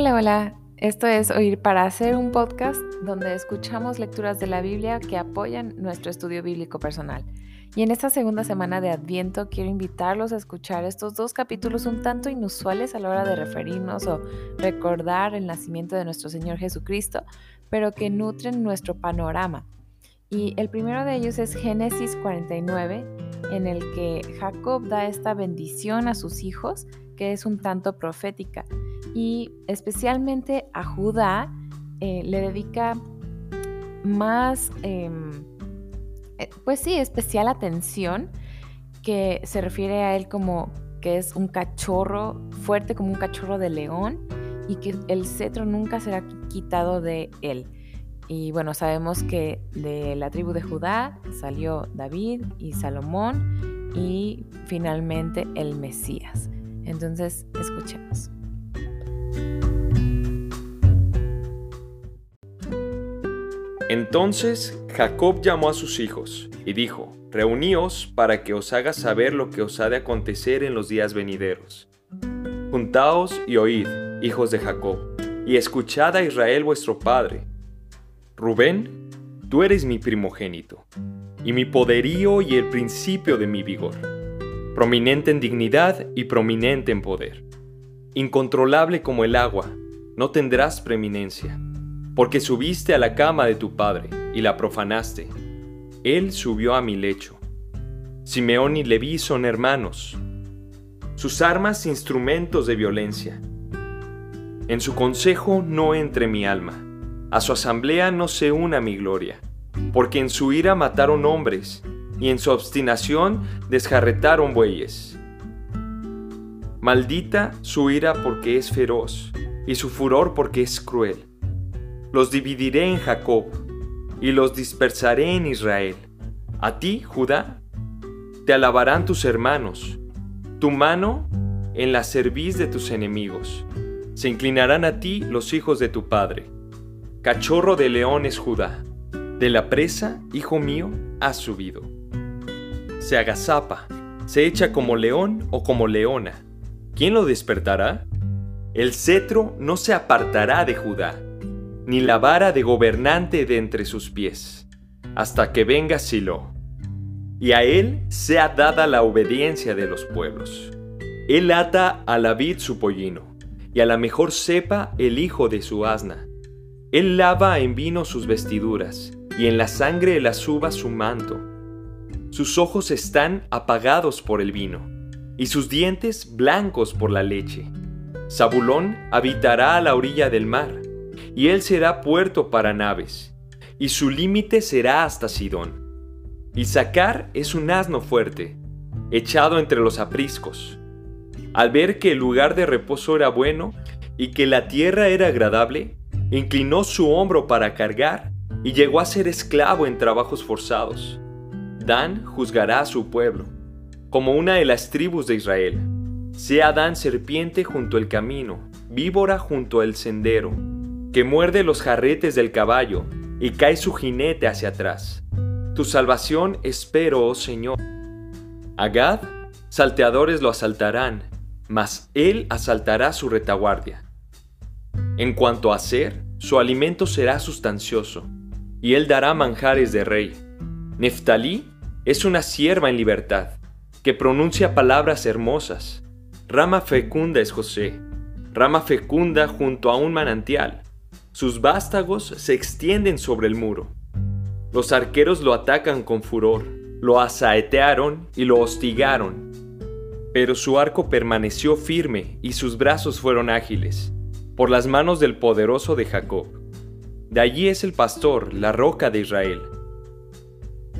Hola, hola. Esto es Oír para hacer un podcast donde escuchamos lecturas de la Biblia que apoyan nuestro estudio bíblico personal. Y en esta segunda semana de Adviento quiero invitarlos a escuchar estos dos capítulos un tanto inusuales a la hora de referirnos o recordar el nacimiento de nuestro Señor Jesucristo, pero que nutren nuestro panorama. Y el primero de ellos es Génesis 49, en el que Jacob da esta bendición a sus hijos, que es un tanto profética y especialmente a Judá eh, le dedica más, em, eh, pues sí, especial atención, que se refiere a él como que es un cachorro fuerte como un cachorro de león y que el cetro nunca será quitado de él. Y bueno, sabemos que de la tribu de Judá salió David y Salomón y finalmente el Mesías. Entonces, escuchemos. Entonces Jacob llamó a sus hijos y dijo, Reuníos para que os haga saber lo que os ha de acontecer en los días venideros. Juntaos y oíd, hijos de Jacob, y escuchad a Israel vuestro padre. Rubén, tú eres mi primogénito, y mi poderío y el principio de mi vigor, prominente en dignidad y prominente en poder. Incontrolable como el agua, no tendrás preeminencia porque subiste a la cama de tu padre y la profanaste. Él subió a mi lecho. Simeón y Leví son hermanos. Sus armas instrumentos de violencia. En su consejo no entre mi alma. A su asamblea no se una mi gloria. Porque en su ira mataron hombres, y en su obstinación desjarretaron bueyes. Maldita su ira porque es feroz, y su furor porque es cruel los dividiré en Jacob y los dispersaré en Israel. A ti, Judá, te alabarán tus hermanos, tu mano en la cerviz de tus enemigos. Se inclinarán a ti los hijos de tu padre. Cachorro de leones Judá, de la presa, hijo mío, has subido. Se agazapa, se echa como león o como leona. ¿Quién lo despertará? El cetro no se apartará de Judá ni la vara de gobernante de entre sus pies, hasta que venga Silo, y a él sea dada la obediencia de los pueblos. Él ata a la vid su pollino, y a la mejor cepa el hijo de su asna. Él lava en vino sus vestiduras, y en la sangre las uvas su manto. Sus ojos están apagados por el vino, y sus dientes blancos por la leche. Zabulón habitará a la orilla del mar, y él será puerto para naves, y su límite será hasta Sidón. Isaacar es un asno fuerte, echado entre los apriscos. Al ver que el lugar de reposo era bueno y que la tierra era agradable, inclinó su hombro para cargar y llegó a ser esclavo en trabajos forzados. Dan juzgará a su pueblo, como una de las tribus de Israel. Sea Dan serpiente junto al camino, víbora junto al sendero, que muerde los jarretes del caballo y cae su jinete hacia atrás. Tu salvación espero, oh Señor. Agad, salteadores lo asaltarán, mas él asaltará su retaguardia. En cuanto a ser, su alimento será sustancioso, y él dará manjares de rey. Neftalí es una sierva en libertad, que pronuncia palabras hermosas. Rama fecunda es José, rama fecunda junto a un manantial. Sus vástagos se extienden sobre el muro. Los arqueros lo atacan con furor, lo asaetearon y lo hostigaron. Pero su arco permaneció firme y sus brazos fueron ágiles, por las manos del poderoso de Jacob. De allí es el pastor, la roca de Israel.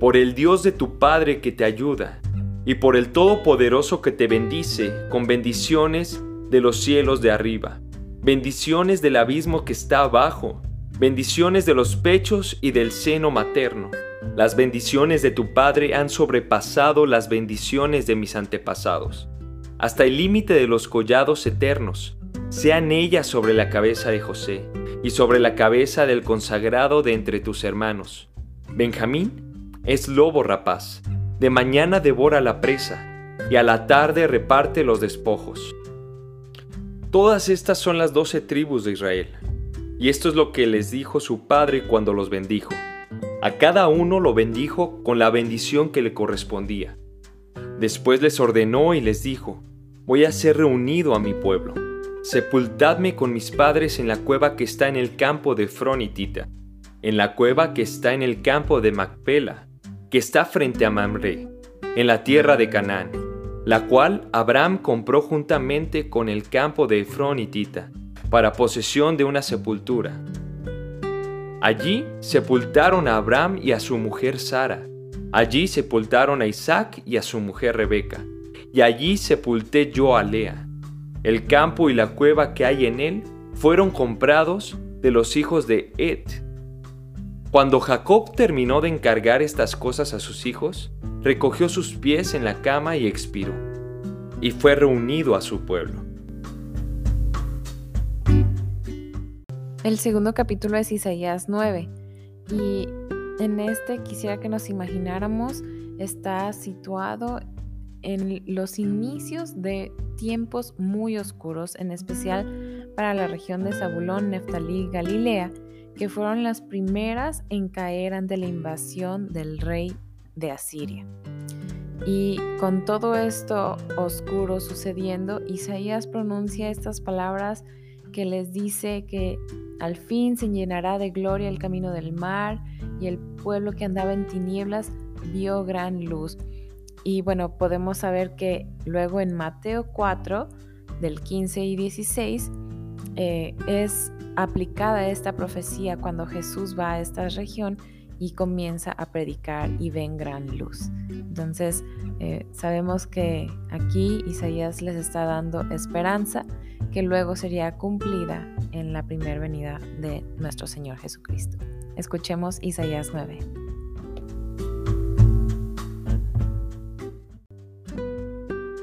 Por el Dios de tu Padre que te ayuda, y por el Todopoderoso que te bendice con bendiciones de los cielos de arriba bendiciones del abismo que está abajo, bendiciones de los pechos y del seno materno. Las bendiciones de tu Padre han sobrepasado las bendiciones de mis antepasados, hasta el límite de los collados eternos. Sean ellas sobre la cabeza de José y sobre la cabeza del consagrado de entre tus hermanos. Benjamín es lobo rapaz, de mañana devora la presa y a la tarde reparte los despojos. Todas estas son las doce tribus de Israel. Y esto es lo que les dijo su padre cuando los bendijo. A cada uno lo bendijo con la bendición que le correspondía. Después les ordenó y les dijo, voy a ser reunido a mi pueblo. Sepultadme con mis padres en la cueva que está en el campo de Fronitita, en la cueva que está en el campo de Macpela, que está frente a Mamre, en la tierra de Canaán, la cual Abraham compró juntamente con el campo de Efronitita, para posesión de una sepultura. Allí sepultaron a Abraham y a su mujer Sara. Allí sepultaron a Isaac y a su mujer Rebeca. Y allí sepulté yo a Lea. El campo y la cueva que hay en él fueron comprados de los hijos de Ed. Cuando Jacob terminó de encargar estas cosas a sus hijos, recogió sus pies en la cama y expiró, y fue reunido a su pueblo. El segundo capítulo es Isaías 9 y en este quisiera que nos imagináramos está situado en los inicios de tiempos muy oscuros, en especial para la región de Zabulón, Neftalí y Galilea, que fueron las primeras en caer ante la invasión del rey de Asiria. Y con todo esto oscuro sucediendo, Isaías pronuncia estas palabras que les dice que al fin se llenará de gloria el camino del mar y el pueblo que andaba en tinieblas vio gran luz. Y bueno, podemos saber que luego en Mateo 4, del 15 y 16, eh, es aplicada esta profecía cuando Jesús va a esta región y comienza a predicar y ven gran luz. Entonces, eh, sabemos que aquí Isaías les está dando esperanza que luego sería cumplida en la primera venida de nuestro Señor Jesucristo. Escuchemos Isaías 9.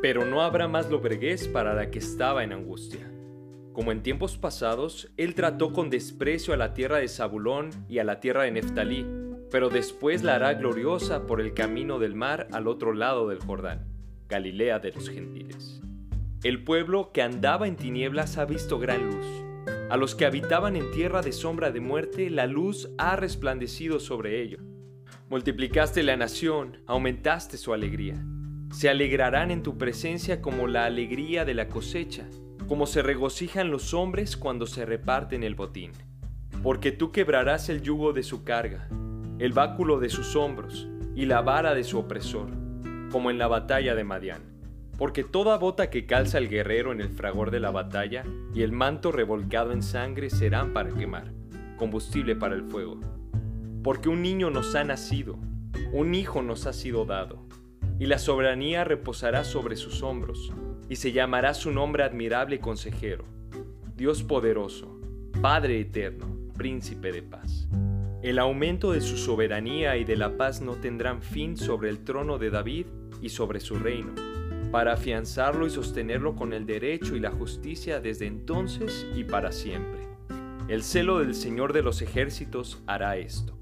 Pero no habrá más lobreguez para la que estaba en angustia. Como en tiempos pasados, él trató con desprecio a la tierra de Zabulón y a la tierra de Neftalí, pero después la hará gloriosa por el camino del mar al otro lado del Jordán, Galilea de los gentiles. El pueblo que andaba en tinieblas ha visto gran luz. A los que habitaban en tierra de sombra de muerte, la luz ha resplandecido sobre ellos. Multiplicaste la nación, aumentaste su alegría. Se alegrarán en tu presencia como la alegría de la cosecha, como se regocijan los hombres cuando se reparten el botín. Porque tú quebrarás el yugo de su carga, el báculo de sus hombros y la vara de su opresor, como en la batalla de Madián porque toda bota que calza el guerrero en el fragor de la batalla y el manto revolcado en sangre serán para quemar, combustible para el fuego. Porque un niño nos ha nacido, un hijo nos ha sido dado, y la soberanía reposará sobre sus hombros, y se llamará su nombre admirable consejero, Dios poderoso, Padre eterno, príncipe de paz. El aumento de su soberanía y de la paz no tendrán fin sobre el trono de David y sobre su reino para afianzarlo y sostenerlo con el derecho y la justicia desde entonces y para siempre. El celo del Señor de los ejércitos hará esto.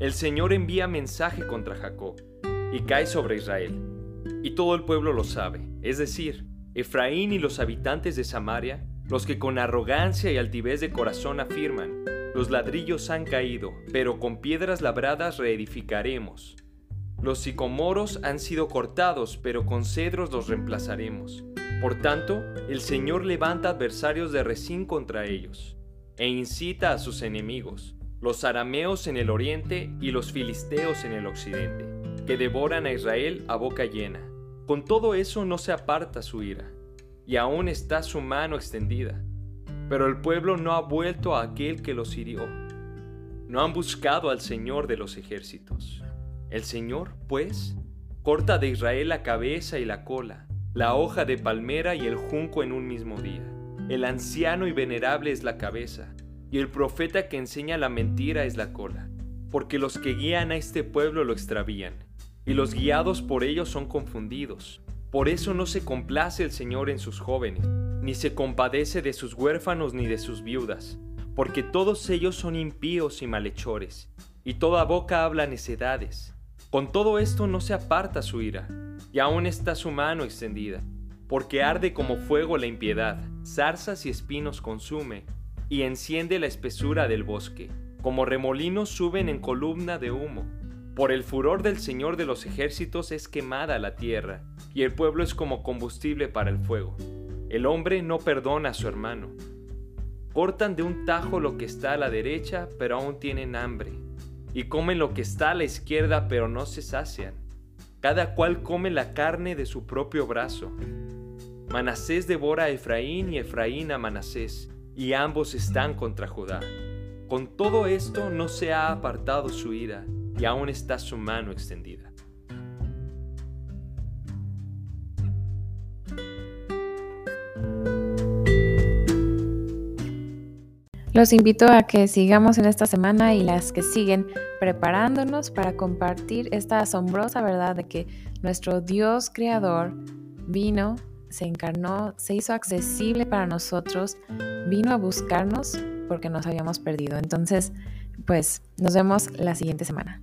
El Señor envía mensaje contra Jacob y cae sobre Israel. Y todo el pueblo lo sabe, es decir, Efraín y los habitantes de Samaria, los que con arrogancia y altivez de corazón afirman, los ladrillos han caído, pero con piedras labradas reedificaremos. Los sicomoros han sido cortados, pero con cedros los reemplazaremos. Por tanto, el Señor levanta adversarios de Resín contra ellos, e incita a sus enemigos, los arameos en el oriente y los filisteos en el occidente, que devoran a Israel a boca llena. Con todo eso no se aparta su ira, y aún está su mano extendida. Pero el pueblo no ha vuelto a aquel que los hirió. No han buscado al Señor de los ejércitos. El Señor, pues, corta de Israel la cabeza y la cola, la hoja de palmera y el junco en un mismo día. El anciano y venerable es la cabeza, y el profeta que enseña la mentira es la cola, porque los que guían a este pueblo lo extravían, y los guiados por ellos son confundidos. Por eso no se complace el Señor en sus jóvenes, ni se compadece de sus huérfanos ni de sus viudas, porque todos ellos son impíos y malhechores, y toda boca habla necedades. Con todo esto no se aparta su ira, y aún está su mano extendida. porque arde como fuego la impiedad, zarzas y espinos consume, y enciende la espesura del bosque, como remolinos suben en columna de humo. Por el furor del Señor de los ejércitos es quemada la tierra, y el pueblo es como combustible para el fuego. El hombre no perdona a su hermano. Cortan de un tajo lo que está a la derecha, pero aún tienen hambre, y comen lo que está a la izquierda, pero no se sacian. Cada cual come la carne de su propio brazo. Manasés devora a Efraín y Efraín a Manasés, y ambos están contra Judá. Con todo esto no se ha apartado su ira, y aún está su mano extendida. Los invito a que sigamos en esta semana y las que siguen preparándonos para compartir esta asombrosa verdad de que nuestro Dios creador vino se encarnó, se hizo accesible para nosotros, vino a buscarnos porque nos habíamos perdido. Entonces, pues nos vemos la siguiente semana.